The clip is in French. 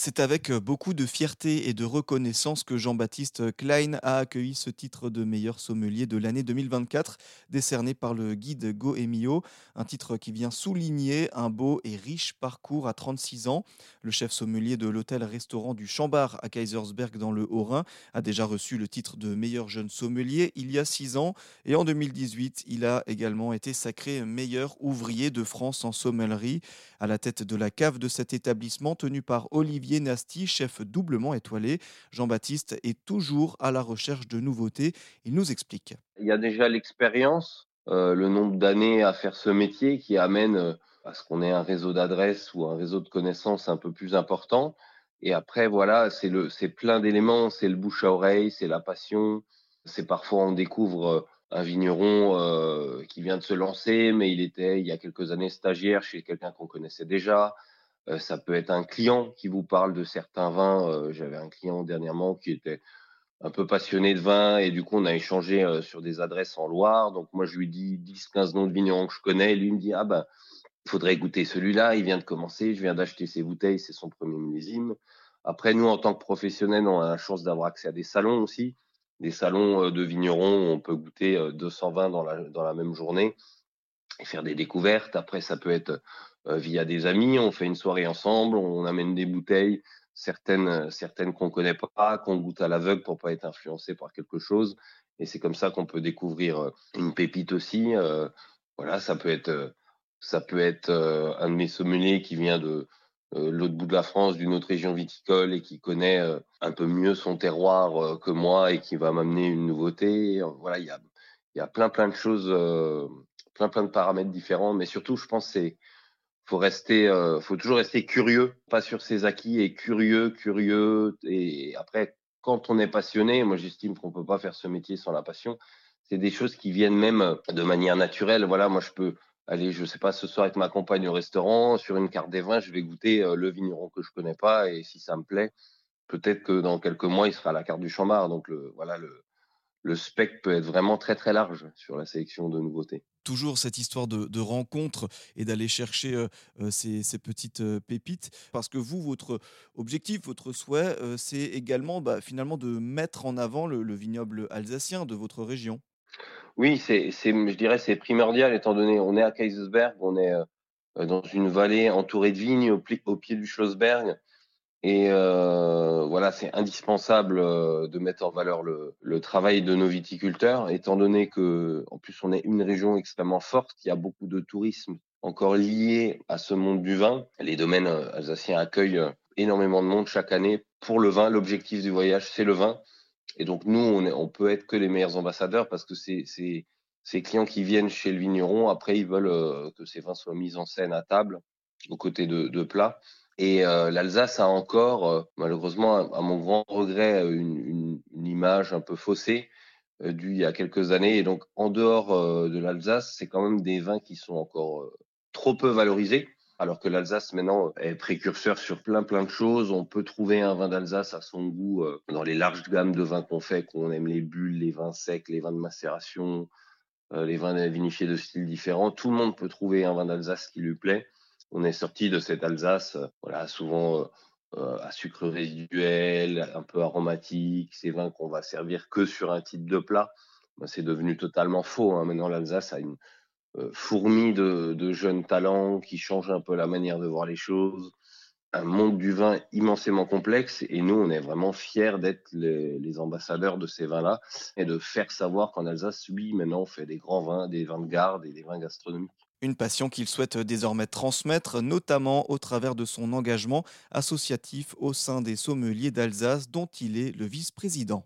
C'est avec beaucoup de fierté et de reconnaissance que Jean-Baptiste Klein a accueilli ce titre de meilleur sommelier de l'année 2024, décerné par le guide Goemio, un titre qui vient souligner un beau et riche parcours à 36 ans. Le chef sommelier de l'hôtel-restaurant du Chambard à Kaisersberg dans le Haut-Rhin a déjà reçu le titre de meilleur jeune sommelier il y a 6 ans et en 2018, il a également été sacré meilleur ouvrier de France en sommellerie à la tête de la cave de cet établissement tenu par Olivier Nasty, chef doublement étoilé. Jean-Baptiste est toujours à la recherche de nouveautés. Il nous explique. Il y a déjà l'expérience, euh, le nombre d'années à faire ce métier qui amène euh, à ce qu'on ait un réseau d'adresses ou un réseau de connaissances un peu plus important. Et après, voilà, c'est le, c'est plein d'éléments. C'est le bouche à oreille, c'est la passion. C'est parfois on découvre euh, un vigneron qui vient de se lancer, mais il était il y a quelques années stagiaire chez quelqu'un qu'on connaissait déjà. Euh, ça peut être un client qui vous parle de certains vins. Euh, j'avais un client dernièrement qui était un peu passionné de vin et du coup on a échangé euh, sur des adresses en Loire. Donc moi je lui dis 10 15 noms de vignerons que je connais lui me dit ah ben il faudrait goûter celui-là, il vient de commencer, je viens d'acheter ses bouteilles, c'est son premier millésime. Après nous en tant que professionnels, on a la chance d'avoir accès à des salons aussi, des salons de vignerons où on peut goûter 220 dans la dans la même journée et faire des découvertes. Après ça peut être via des amis. On fait une soirée ensemble, on amène des bouteilles, certaines, certaines qu'on connaît pas, qu'on goûte à l'aveugle pour pas être influencé par quelque chose. Et c'est comme ça qu'on peut découvrir euh, une pépite aussi. Euh, voilà, ça peut être, ça peut être un de mes sommeliers qui vient de l'autre bout de la France, d'une autre région viticole et qui connaît un peu mieux son terroir que moi et qui va m'amener une nouveauté. Voilà, il y a, y a plein plein de choses, plein plein de paramètres différents, mais surtout, je pense, c'est faut rester, euh, faut toujours rester curieux, pas sur ses acquis et curieux, curieux. Et après, quand on est passionné, moi j'estime qu'on peut pas faire ce métier sans la passion. C'est des choses qui viennent même de manière naturelle. Voilà, moi je peux aller, je sais pas, ce soir avec ma compagne au restaurant, sur une carte des vins, je vais goûter euh, le vigneron que je connais pas et si ça me plaît, peut-être que dans quelques mois il sera à la carte du Chambard. Donc le, voilà, le, le spectre peut être vraiment très très large sur la sélection de nouveautés. Toujours cette histoire de, rencontre et d'aller chercher euh, euh, ces, petites euh, pépites, parce que vous, votre objectif, votre souhait, c'est également bah, finalement de mettre en avant le, vignoble alsacien de votre région. Oui, c'est, je dirais c'est primordial étant donné on est à Kaisersberg, on est dans une vallée entourée de vignes au, au pied du Schlossberg. Et euh, voilà, c'est indispensable euh, de mettre en valeur le, travail de nos viticulteurs, étant donné que, en plus, on est une région extrêmement forte. Il y a beaucoup de tourisme encore lié à ce monde du vin. Les domaines euh, alsaciens accueillent énormément de monde chaque année pour le vin. L'objectif du voyage, c'est le vin. Et donc, nous, on, est, peut être que les meilleurs ambassadeurs parce que c'est ces clients qui viennent chez le vigneron, après, ils veulent que ces vins soient mis en scène à table, aux côtés de plats. Et euh, l'Alsace a encore, euh, malheureusement, à, mon grand regret, euh, une, image un peu faussée euh, due il y a quelques années. Et donc, en dehors de l'Alsace, c'est quand même des vins qui sont encore trop peu valorisés. Alors que l'Alsace maintenant est précurseur sur plein plein de choses. On peut trouver un vin d'Alsace à son goût dans les larges gammes de vins qu'on fait, qu'on aime les bulles, les vins secs, les vins de macération, les vins vinifiés de styles différents. Tout le monde peut trouver un vin d'Alsace qui lui plaît on est sorti de cette Alsace, euh, voilà, souvent euh, euh, à sucre résiduel, un peu aromatique, ces vins qu'on va servir que sur un type de plat. Ben, c'est devenu totalement faux. Hein. Maintenant, l'Alsace a une fourmi de, jeunes talents qui changent un peu la manière de voir les choses. Un monde du vin immensément complexe et nous, on est vraiment fiers d'être les, les, ambassadeurs de ces vins-là et de faire savoir qu'en Alsace, oui, maintenant, on fait des grands vins, des vins de garde et des vins gastronomiques. Une passion qu'il souhaite désormais transmettre, notamment au travers de son engagement associatif au sein des sommeliers d'Alsace dont il est le vice-président.